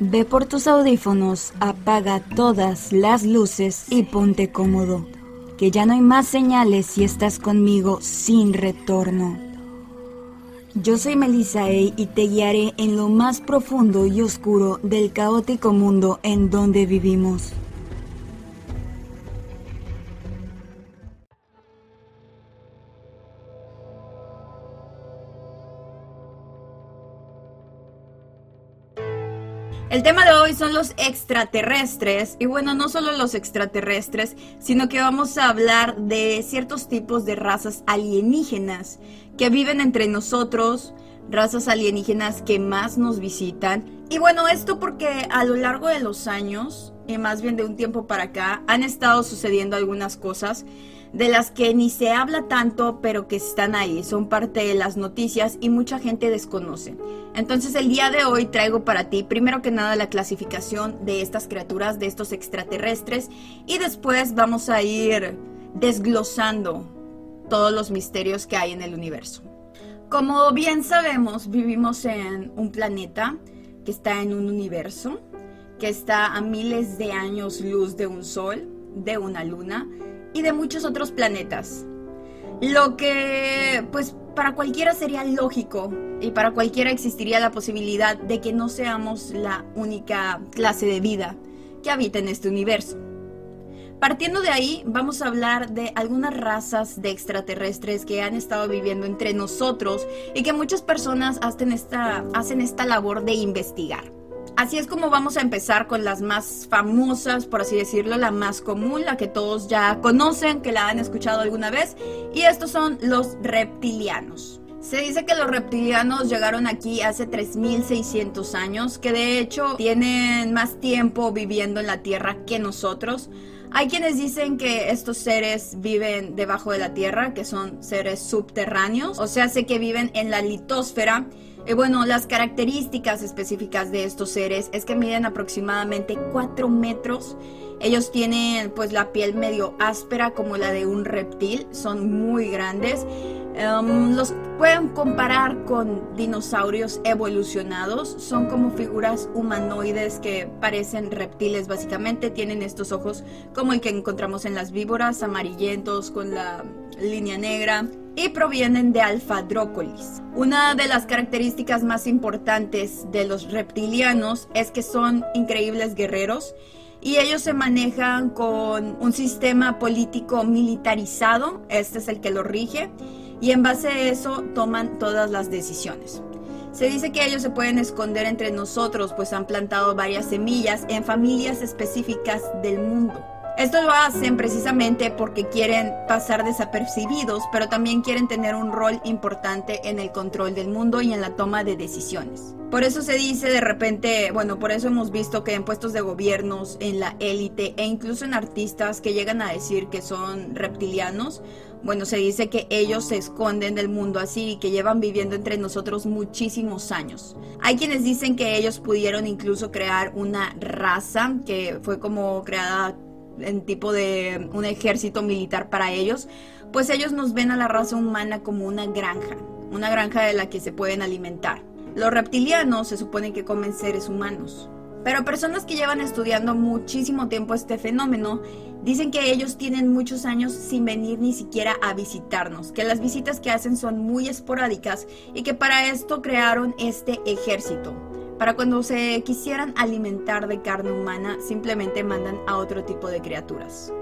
Ve por tus audífonos, apaga todas las luces y ponte cómodo, que ya no hay más señales si estás conmigo sin retorno. Yo soy Melissa y te guiaré en lo más profundo y oscuro del caótico mundo en donde vivimos. El tema de hoy son los extraterrestres y bueno, no solo los extraterrestres, sino que vamos a hablar de ciertos tipos de razas alienígenas que viven entre nosotros, razas alienígenas que más nos visitan. Y bueno, esto porque a lo largo de los años, y más bien de un tiempo para acá, han estado sucediendo algunas cosas de las que ni se habla tanto, pero que están ahí, son parte de las noticias y mucha gente desconoce. Entonces el día de hoy traigo para ti primero que nada la clasificación de estas criaturas, de estos extraterrestres, y después vamos a ir desglosando todos los misterios que hay en el universo. Como bien sabemos, vivimos en un planeta que está en un universo, que está a miles de años luz de un sol, de una luna, y de muchos otros planetas. Lo que, pues, para cualquiera sería lógico y para cualquiera existiría la posibilidad de que no seamos la única clase de vida que habita en este universo. Partiendo de ahí, vamos a hablar de algunas razas de extraterrestres que han estado viviendo entre nosotros y que muchas personas hacen esta, hacen esta labor de investigar. Así es como vamos a empezar con las más famosas, por así decirlo, la más común, la que todos ya conocen, que la han escuchado alguna vez, y estos son los reptilianos. Se dice que los reptilianos llegaron aquí hace 3600 años, que de hecho tienen más tiempo viviendo en la Tierra que nosotros. Hay quienes dicen que estos seres viven debajo de la Tierra, que son seres subterráneos, o sea, sé que viven en la litosfera y bueno, las características específicas de estos seres es que miden aproximadamente 4 metros. Ellos tienen pues la piel medio áspera como la de un reptil, son muy grandes. Em, los pueden comparar con dinosaurios evolucionados, son como figuras humanoides que parecen reptiles básicamente, tienen estos ojos como el que encontramos en las víboras, amarillentos con la línea negra y provienen de Alpha Drocolis. Una de las características más importantes de los reptilianos es que son increíbles guerreros y ellos se manejan con un sistema político militarizado, este es el que lo rige, y en base a eso toman todas las decisiones. Se dice que ellos se pueden esconder entre nosotros, pues han plantado varias semillas en familias específicas del mundo. Esto lo hacen precisamente porque quieren pasar desapercibidos, pero también quieren tener un rol importante en el control del mundo y en la toma de decisiones. Por eso se dice de repente, bueno, por eso hemos visto que en puestos de gobiernos, en la élite e incluso en artistas que llegan a decir que son reptilianos, bueno, se dice que ellos se esconden del mundo así y que llevan viviendo entre nosotros muchísimos años. Hay quienes dicen que ellos pudieron incluso crear una raza que fue como creada en tipo de un ejército militar para ellos, pues ellos nos ven a la raza humana como una granja, una granja de la que se pueden alimentar. Los reptilianos se supone que comen seres humanos, pero personas que llevan estudiando muchísimo tiempo este fenómeno dicen que ellos tienen muchos años sin venir ni siquiera a visitarnos, que las visitas que hacen son muy esporádicas y que para esto crearon este ejército. Para cuando se quisieran alimentar de carne humana, simplemente mandan a otro tipo de criaturas.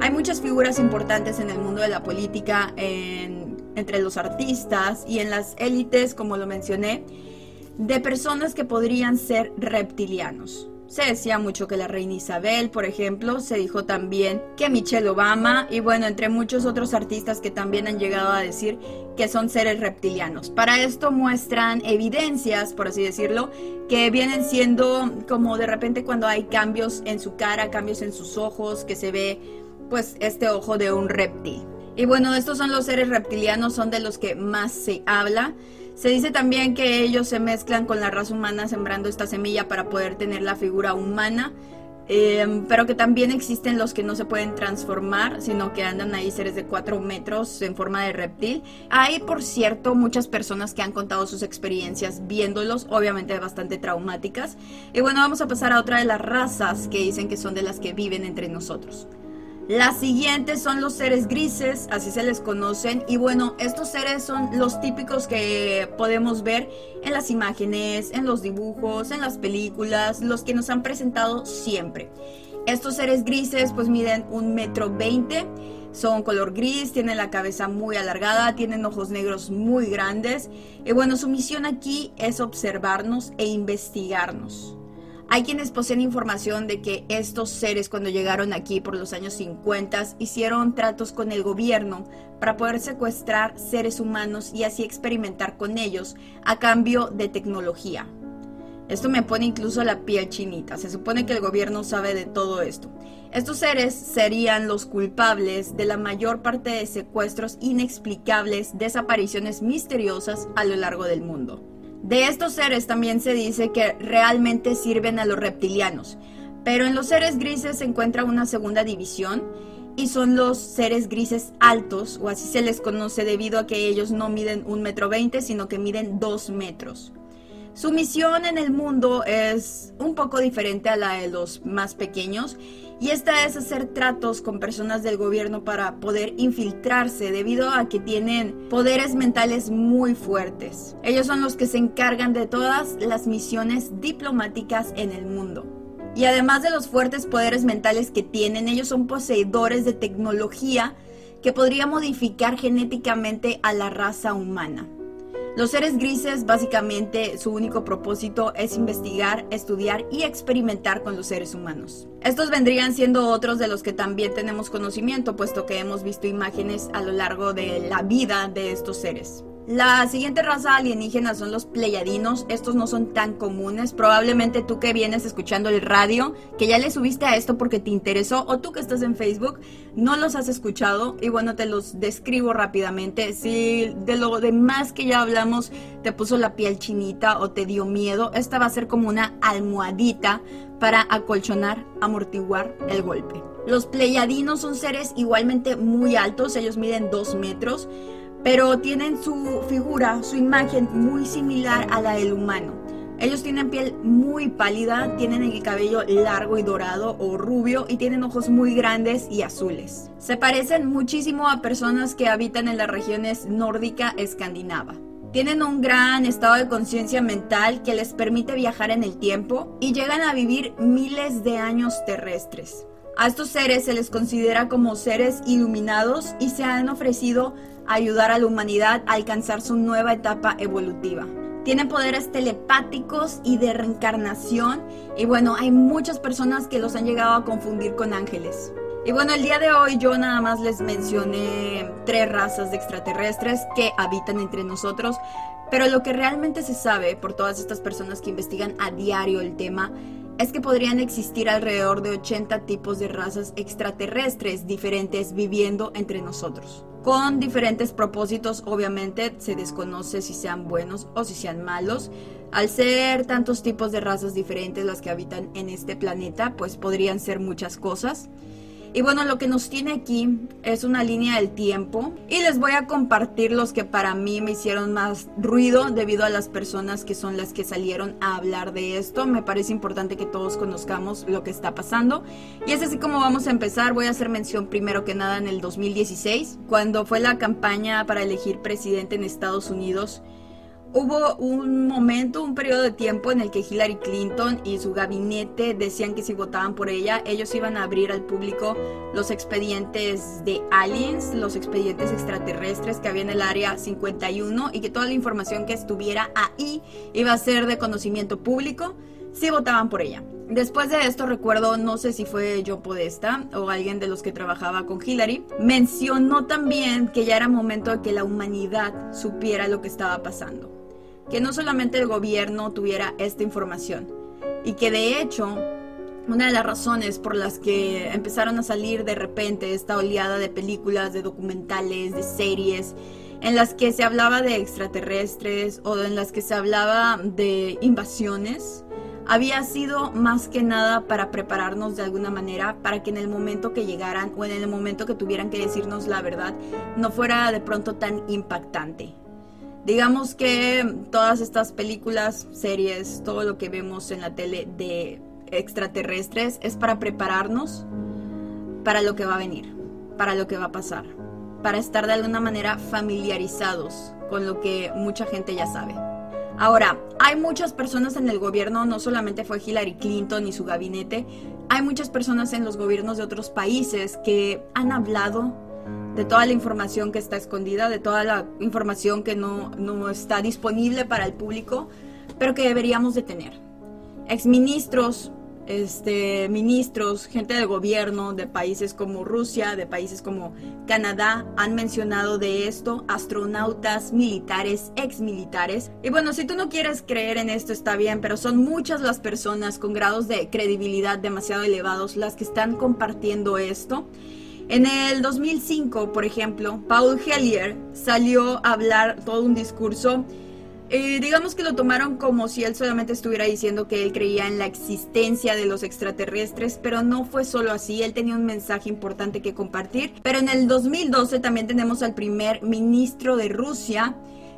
Hay muchas figuras importantes en el mundo de la política, entre los artistas y en las élites, como lo mencioné, de personas que podrían ser reptilianos. Se decía mucho que la reina Isabel, por ejemplo, se dijo también que Michelle Obama y bueno, entre muchos otros artistas que también han llegado a decir que son seres reptilianos. Para esto muestran evidencias, por así decirlo, que vienen siendo como de repente cuando hay cambios en su cara, cambios en sus ojos, que se ve pues este ojo de un reptil. Y bueno, estos son los seres reptilianos, son de los que más se habla. Se dice también que ellos se mezclan con la raza humana sembrando esta semilla para poder tener la figura humana. Em, pero que también existen los que no se pueden transformar, sino que andan ahí seres de 4 metros en forma de reptil. Hay, por cierto, muchas personas que han contado sus experiencias viéndolos, obviamente bastante traumáticas. Y bueno, vamos a pasar a otra de las razas que dicen que son de las que viven entre nosotros. Las siguientes son los seres grises, así se les conocen. Y bueno, estos seres son los típicos que podemos ver en las imágenes, en los dibujos, en las películas, los que nos han presentado siempre. Estos seres grises pues miden un metro veinte, son color gris, tienen la cabeza muy alargada, tienen ojos negros muy grandes. Y bueno, su misión aquí es observarnos e investigarnos. Hay quienes poseen información de que estos seres cuando llegaron aquí por los años 50 hicieron tratos con el gobierno para poder secuestrar seres humanos y así experimentar con ellos a cambio de tecnología. Esto me pone incluso la piel chinita. Se supone que el gobierno sabe de todo esto. Estos seres serían los culpables de la mayor parte de secuestros inexplicables, desapariciones misteriosas a lo largo del mundo. De estos seres también se dice que realmente sirven a los reptilianos, pero en los seres grises se encuentra una segunda división y son los seres grises altos, o así se les conoce debido a que ellos no miden un metro veinte, sino que miden dos metros. Su misión en el mundo es un poco diferente a la de los más pequeños y esta es hacer tratos con personas del gobierno para poder infiltrarse debido a que tienen poderes mentales muy fuertes. Ellos son los que se encargan de todas las misiones diplomáticas en el mundo. Y además de los fuertes poderes mentales que tienen, ellos son poseedores de tecnología que podría modificar genéticamente a la raza humana. Los seres grises básicamente su único propósito es investigar, estudiar y experimentar con los seres humanos. Estos vendrían siendo otros de los que también tenemos conocimiento, puesto que hemos visto imágenes a lo largo de la vida de estos seres. La siguiente raza alienígena son los pleyadinos. Estos no son tan comunes. Probablemente tú que vienes escuchando el radio, que ya le subiste a esto porque te interesó, o tú que estás en Facebook, no los has escuchado. Y bueno, te los describo rápidamente. Si de lo demás que ya hablamos te puso la piel chinita o te dio miedo, esta va a ser como una almohadita para acolchonar, amortiguar el golpe. Los pleyadinos son seres igualmente muy altos, ellos miden 2 metros pero tienen su figura, su imagen muy similar a la del humano. Ellos tienen piel muy pálida, tienen el cabello largo y dorado o rubio y tienen ojos muy grandes y azules. Se parecen muchísimo a personas que habitan en las regiones nórdica escandinava. Tienen un gran estado de conciencia mental que les permite viajar en el tiempo y llegan a vivir miles de años terrestres. A estos seres se les considera como seres iluminados y se han ofrecido ayudar a la humanidad a alcanzar su nueva etapa evolutiva. Tienen poderes telepáticos y de reencarnación y bueno, hay muchas personas que los han llegado a confundir con ángeles. Y bueno, el día de hoy yo nada más les mencioné tres razas de extraterrestres que habitan entre nosotros, pero lo que realmente se sabe por todas estas personas que investigan a diario el tema es que podrían existir alrededor de 80 tipos de razas extraterrestres diferentes viviendo entre nosotros con diferentes propósitos. Obviamente se desconoce si sean buenos o si sean malos. Al ser tantos tipos de razas diferentes las que habitan en este planeta, pues podrían ser muchas cosas. Y bueno, lo que nos tiene aquí es una línea del tiempo y les voy a compartir los que para mí me hicieron más ruido debido a las personas que son las que salieron a hablar de esto. Me parece importante que todos conozcamos lo que está pasando. Y es así como vamos a empezar. Voy a hacer mención primero que nada en el 2016, cuando fue la campaña para elegir presidente en Estados Unidos Hubo un momento, un periodo de tiempo en el que Hillary Clinton y su gabinete decían que si votaban por ella, ellos iban a abrir al público los expedientes de aliens, los expedientes extraterrestres que había en el área 51 y que toda la información que estuviera ahí iba a ser de conocimiento público si votaban por ella. Después de esto recuerdo, no sé si fue Joe Podesta o alguien de los que trabajaba con Hillary, mencionó también que ya era momento de que la humanidad supiera lo que estaba pasando que no solamente el gobierno tuviera esta información y que de hecho una de las razones por las que empezaron a salir de repente esta oleada de películas, de documentales, de series, en las que se hablaba de extraterrestres o en las que se hablaba de invasiones, había sido más que nada para prepararnos de alguna manera para que en el momento que llegaran o en el momento que tuvieran que decirnos la verdad no fuera de pronto tan impactante. Digamos que todas estas películas, series, todo lo que vemos en la tele de extraterrestres es para prepararnos para lo que va a venir, para lo que va a pasar, para estar de alguna manera familiarizados con lo que mucha gente ya sabe. Ahora, hay muchas personas en el gobierno, no solamente fue Hillary Clinton y su gabinete, hay muchas personas en los gobiernos de otros países que han hablado de toda la información que está escondida, de toda la información que no, no está disponible para el público, pero que deberíamos de tener. Exministros este, ministros, gente del gobierno de países como Rusia, de países como Canadá, han mencionado de esto, astronautas, militares, exmilitares. Y bueno, si tú no quieres creer en esto está bien, pero son muchas las personas con grados de credibilidad demasiado elevados las que están compartiendo esto. En el 2005, por ejemplo, Paul Hellier salió a hablar todo un discurso eh, digamos que lo tomaron como si él solamente estuviera diciendo que él creía en la existencia de los extraterrestres, pero no fue solo así, él tenía un mensaje importante que compartir. Pero en el 2012 también tenemos al primer ministro de Rusia,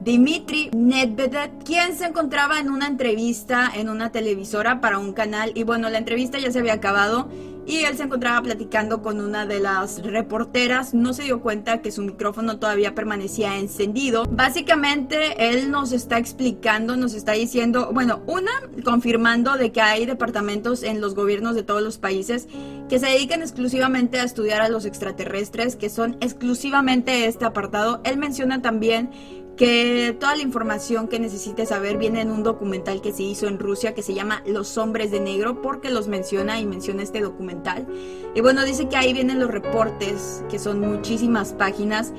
Dmitry Medvedev, quien se encontraba en una entrevista en una televisora para un canal y bueno, la entrevista ya se había acabado y él se encontraba platicando con una de las reporteras, no se dio cuenta que su micrófono todavía permanecía encendido. Básicamente él nos está explicando, nos está diciendo, bueno, una, confirmando de que hay departamentos en los gobiernos de todos los países que se dedican exclusivamente a estudiar a los extraterrestres, que son exclusivamente este apartado. Él menciona también que toda la información que necesites saber viene en un documental que se hizo en Rusia que se llama Los hombres de negro porque los menciona y menciona este documental. Y bueno, dice que ahí vienen los reportes, que son muchísimas páginas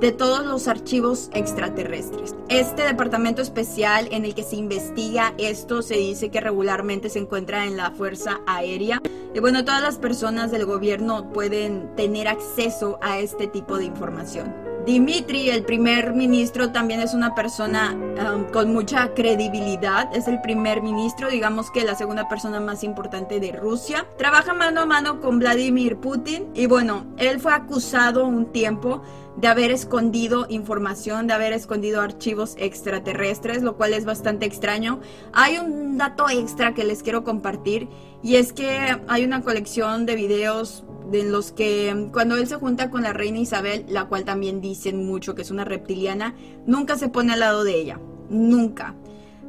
de todos los archivos extraterrestres. Este departamento especial en el que se investiga esto se dice que regularmente se encuentra en la Fuerza Aérea. Y bueno, todas las personas del gobierno pueden tener acceso a este tipo de información. Dimitri, el primer ministro, también es una persona um, con mucha credibilidad. Es el primer ministro, digamos que la segunda persona más importante de Rusia. Trabaja mano a mano con Vladimir Putin y bueno, él fue acusado un tiempo de haber escondido información, de haber escondido archivos extraterrestres, lo cual es bastante extraño. Hay un dato extra que les quiero compartir y es que hay una colección de videos de los que cuando él se junta con la reina Isabel, la cual también dicen mucho que es una reptiliana, nunca se pone al lado de ella, nunca.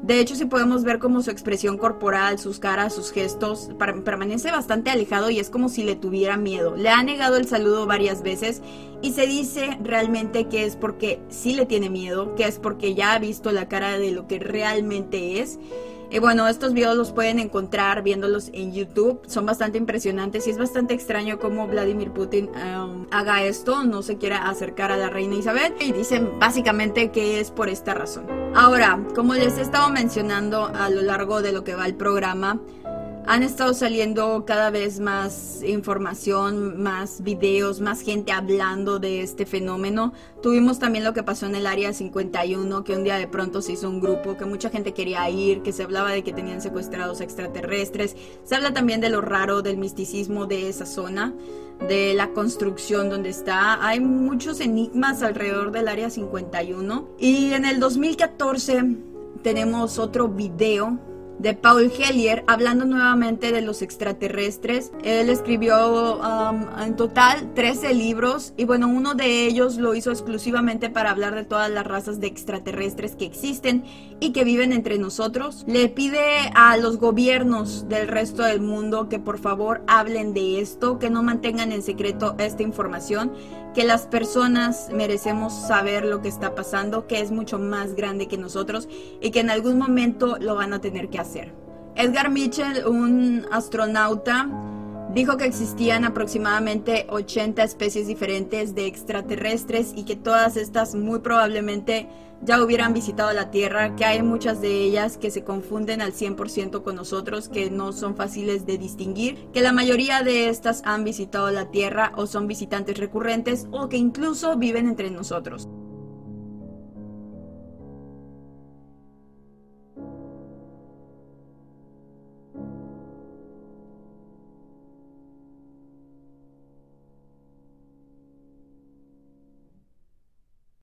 De hecho, si podemos ver como su expresión corporal, sus caras, sus gestos, permanece bastante alejado y es como si le tuviera miedo. Le ha negado el saludo varias veces y se dice realmente que es porque sí le tiene miedo, que es porque ya ha visto la cara de lo que realmente es y bueno, estos videos los pueden encontrar viéndolos en YouTube. Son bastante impresionantes y es bastante extraño cómo Vladimir Putin um, haga esto, no se quiera acercar a la reina Isabel. Y dicen básicamente que es por esta razón. Ahora, como les he estado mencionando a lo largo de lo que va el programa, han estado saliendo cada vez más información, más videos, más gente hablando de este fenómeno. Tuvimos también lo que pasó en el área 51, que un día de pronto se hizo un grupo, que mucha gente quería ir, que se hablaba de que tenían secuestrados extraterrestres. Se habla también de lo raro, del misticismo de esa zona, de la construcción donde está. Hay muchos enigmas alrededor del área 51. Y en el 2014 tenemos otro video de Paul Hellier, hablando nuevamente de los extraterrestres. Él escribió um, en total 13 libros y bueno, uno de ellos lo hizo exclusivamente para hablar de todas las razas de extraterrestres que existen y que viven entre nosotros. Le pide a los gobiernos del resto del mundo que por favor hablen de esto, que no mantengan en secreto esta información que las personas merecemos saber lo que está pasando, que es mucho más grande que nosotros y que en algún momento lo van a tener que hacer. Edgar Mitchell, un astronauta, dijo que existían aproximadamente 80 especies diferentes de extraterrestres y que todas estas muy probablemente ya hubieran visitado la Tierra, que hay muchas de ellas que se confunden al 100% con nosotros, que no son fáciles de distinguir, que la mayoría de estas han visitado la Tierra o son visitantes recurrentes o que incluso viven entre nosotros.